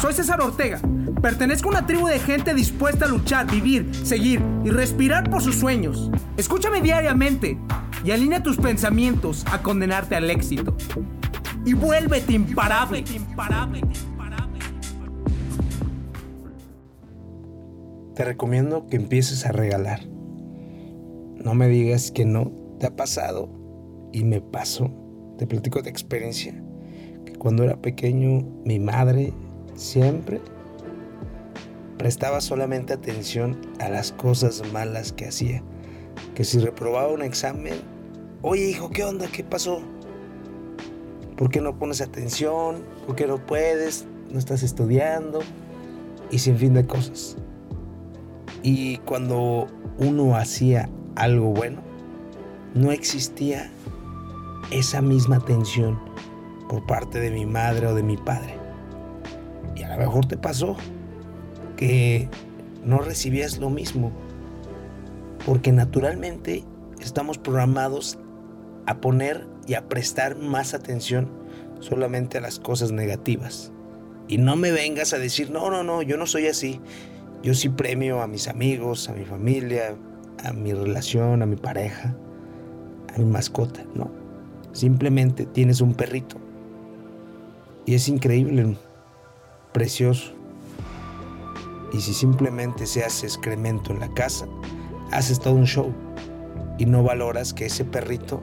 Soy César Ortega. Pertenezco a una tribu de gente dispuesta a luchar, vivir, seguir y respirar por sus sueños. Escúchame diariamente y alinea tus pensamientos a condenarte al éxito. Y vuélvete imparable. Te recomiendo que empieces a regalar. No me digas que no te ha pasado y me pasó. Te platico de experiencia. Que cuando era pequeño, mi madre siempre prestaba solamente atención a las cosas malas que hacía. Que si reprobaba un examen, oye hijo, ¿qué onda? ¿Qué pasó? ¿Por qué no pones atención? ¿Por qué no puedes? ¿No estás estudiando? Y sin fin de cosas. Y cuando uno hacía algo bueno, no existía esa misma atención por parte de mi madre o de mi padre. Y a lo mejor te pasó que no recibías lo mismo, porque naturalmente estamos programados a poner y a prestar más atención solamente a las cosas negativas. Y no me vengas a decir, no, no, no, yo no soy así. Yo sí premio a mis amigos, a mi familia, a mi relación, a mi pareja, a mi mascota, no. Simplemente tienes un perrito. Y es increíble, precioso. Y si simplemente se hace excremento en la casa, haces todo un show. Y no valoras que ese perrito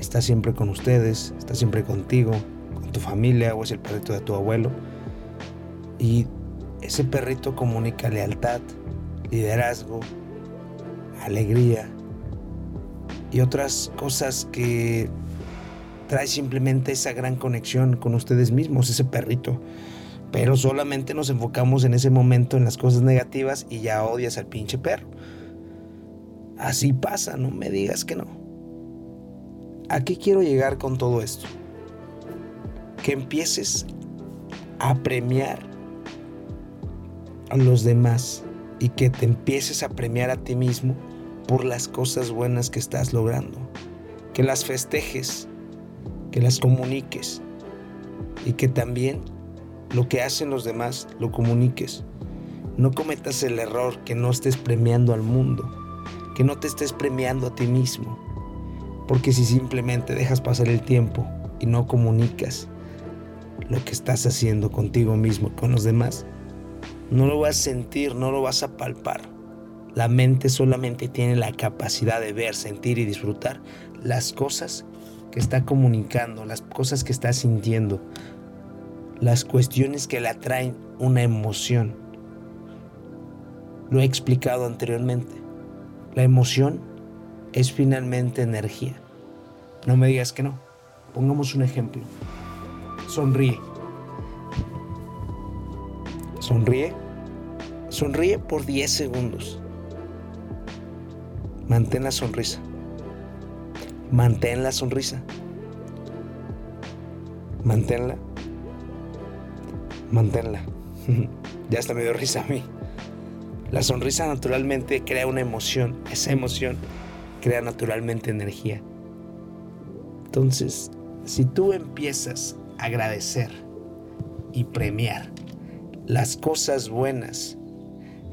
está siempre con ustedes, está siempre contigo, con tu familia o es el perrito de tu abuelo. Y ese perrito comunica lealtad, liderazgo, alegría y otras cosas que trae simplemente esa gran conexión con ustedes mismos, ese perrito. Pero solamente nos enfocamos en ese momento en las cosas negativas y ya odias al pinche perro. Así pasa, no me digas que no. ¿A qué quiero llegar con todo esto? Que empieces a premiar a los demás y que te empieces a premiar a ti mismo por las cosas buenas que estás logrando. Que las festejes, que las comuniques y que también lo que hacen los demás lo comuniques. No cometas el error que no estés premiando al mundo, que no te estés premiando a ti mismo. Porque si simplemente dejas pasar el tiempo y no comunicas lo que estás haciendo contigo mismo, con los demás, no lo vas a sentir, no lo vas a palpar. La mente solamente tiene la capacidad de ver, sentir y disfrutar las cosas está comunicando, las cosas que está sintiendo, las cuestiones que le atraen una emoción. Lo he explicado anteriormente. La emoción es finalmente energía. No me digas que no. Pongamos un ejemplo. Sonríe. Sonríe. Sonríe por 10 segundos. Mantén la sonrisa. Mantén la sonrisa. Manténla. Manténla. ya está me dio risa a mí. La sonrisa naturalmente crea una emoción. Esa emoción crea naturalmente energía. Entonces, si tú empiezas a agradecer y premiar las cosas buenas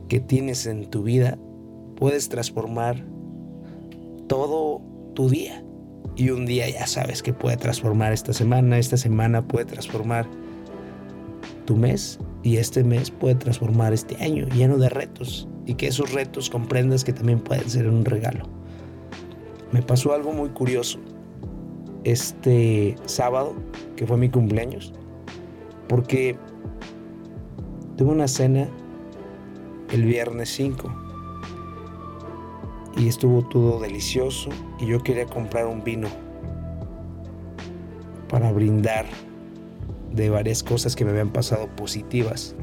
que tienes en tu vida, puedes transformar todo tu día. Y un día ya sabes que puede transformar esta semana, esta semana puede transformar tu mes y este mes puede transformar este año lleno de retos y que esos retos comprendas que también pueden ser un regalo. Me pasó algo muy curioso este sábado, que fue mi cumpleaños, porque tuve una cena el viernes 5 y estuvo todo delicioso y yo quería comprar un vino para brindar de varias cosas que me habían pasado positivas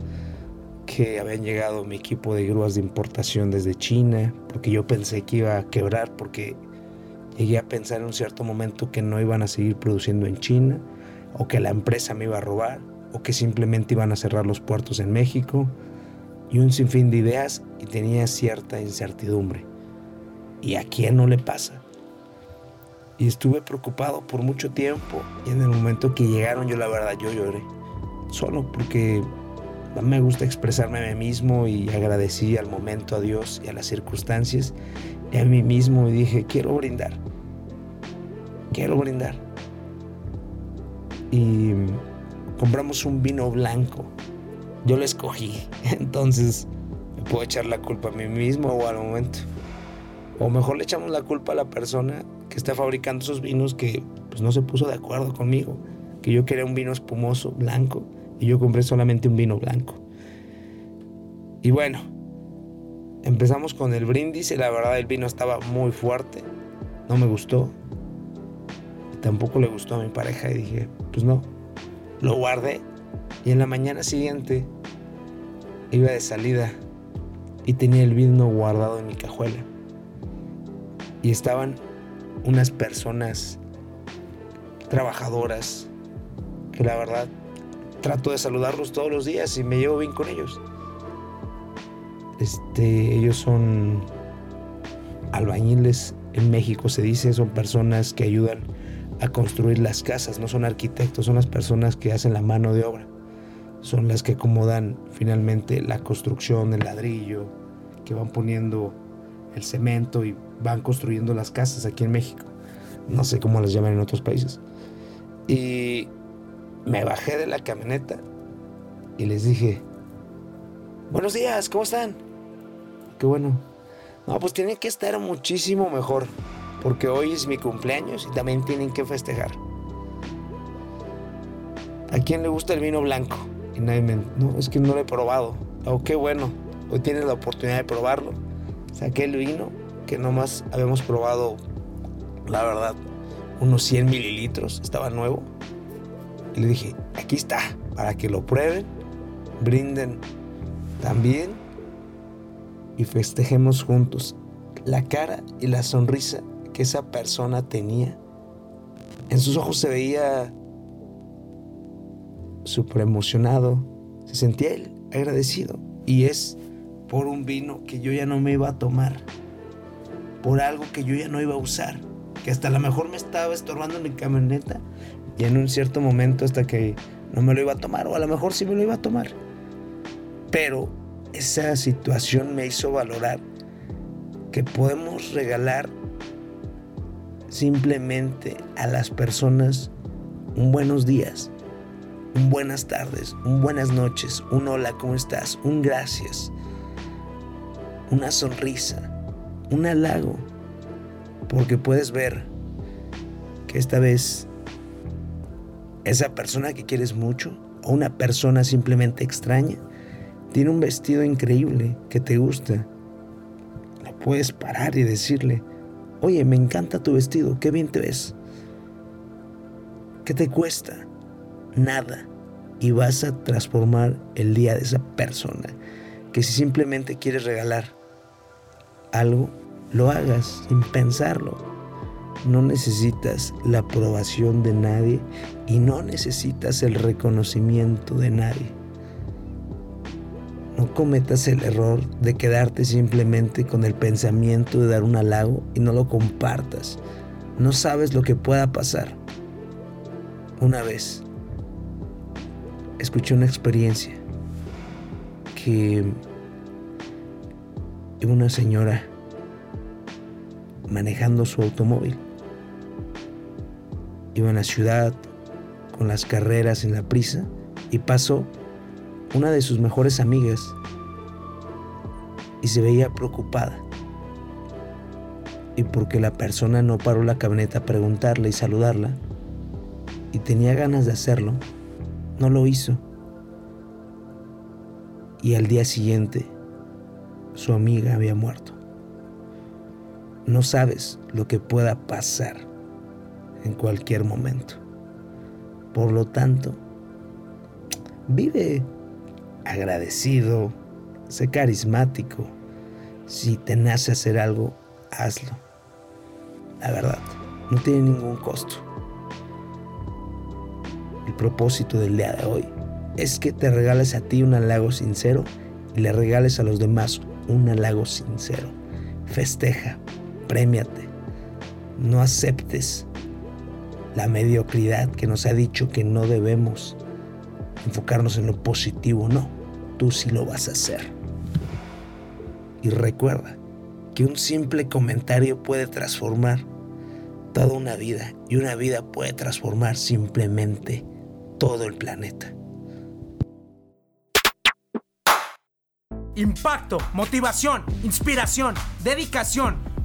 que habían llegado mi equipo de grúas de importación desde China porque yo pensé que iba a quebrar porque llegué a pensar en un cierto momento que no iban a seguir produciendo en China o que la empresa me iba a robar o que simplemente iban a cerrar los puertos en México y un sinfín de ideas y tenía cierta incertidumbre. ¿Y a quién no le pasa? Y estuve preocupado por mucho tiempo y en el momento que llegaron yo la verdad yo lloré. solo porque me gusta expresarme a mí mismo y agradecí al momento a Dios y a las circunstancias y a mí mismo y dije, quiero brindar, quiero brindar. Y compramos un vino blanco, yo lo escogí, entonces me puedo echar la culpa a mí mismo o al momento. O mejor le echamos la culpa a la persona que está fabricando esos vinos que pues, no se puso de acuerdo conmigo, que yo quería un vino espumoso, blanco, y yo compré solamente un vino blanco. Y bueno, empezamos con el brindis y la verdad el vino estaba muy fuerte, no me gustó. Tampoco le gustó a mi pareja y dije, pues no, lo guardé. Y en la mañana siguiente iba de salida y tenía el vino guardado en mi cajuela. Y estaban unas personas trabajadoras que la verdad trato de saludarlos todos los días y me llevo bien con ellos. Este, ellos son albañiles en México, se dice, son personas que ayudan a construir las casas, no son arquitectos, son las personas que hacen la mano de obra, son las que acomodan finalmente la construcción, el ladrillo, que van poniendo el cemento y van construyendo las casas aquí en México. No sé cómo las llaman en otros países. Y me bajé de la camioneta y les dije, buenos días, ¿cómo están? Qué bueno. No, pues tienen que estar muchísimo mejor, porque hoy es mi cumpleaños y también tienen que festejar. ¿A quién le gusta el vino blanco? Y nadie me... No, es que no lo he probado. Oh, qué bueno. Hoy tienes la oportunidad de probarlo. Saqué el vino, que nomás habíamos probado, la verdad, unos 100 mililitros. Estaba nuevo. Y le dije, aquí está, para que lo prueben, brinden también y festejemos juntos la cara y la sonrisa que esa persona tenía. En sus ojos se veía súper emocionado, se sentía él agradecido. Y es por un vino que yo ya no me iba a tomar, por algo que yo ya no iba a usar, que hasta a lo mejor me estaba estorbando en mi camioneta y en un cierto momento hasta que no me lo iba a tomar o a lo mejor sí me lo iba a tomar. Pero esa situación me hizo valorar que podemos regalar simplemente a las personas un buenos días, un buenas tardes, un buenas noches, un hola, ¿cómo estás? Un gracias, una sonrisa, un halago, porque puedes ver que esta vez esa persona que quieres mucho o una persona simplemente extraña tiene un vestido increíble que te gusta. Le puedes parar y decirle, oye, me encanta tu vestido, qué bien te ves. ¿Qué te cuesta? Nada. Y vas a transformar el día de esa persona. Que si simplemente quieres regalar algo, lo hagas sin pensarlo no necesitas la aprobación de nadie y no necesitas el reconocimiento de nadie. No cometas el error de quedarte simplemente con el pensamiento de dar un halago y no lo compartas. No sabes lo que pueda pasar. Una vez escuché una experiencia que una señora manejando su automóvil Iba en la ciudad con las carreras en la prisa y pasó una de sus mejores amigas y se veía preocupada. Y porque la persona no paró la camioneta a preguntarle y saludarla, y tenía ganas de hacerlo, no lo hizo. Y al día siguiente, su amiga había muerto. No sabes lo que pueda pasar en cualquier momento. Por lo tanto, vive agradecido, sé carismático. Si te nace hacer algo, hazlo. La verdad, no tiene ningún costo. El propósito del día de hoy es que te regales a ti un halago sincero y le regales a los demás un halago sincero. Festeja, premiate, no aceptes la mediocridad que nos ha dicho que no debemos enfocarnos en lo positivo, no. Tú sí lo vas a hacer. Y recuerda que un simple comentario puede transformar toda una vida y una vida puede transformar simplemente todo el planeta. Impacto, motivación, inspiración, dedicación,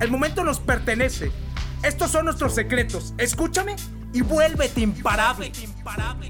El momento nos pertenece. Estos son nuestros secretos. Escúchame y vuélvete imparable. imparable.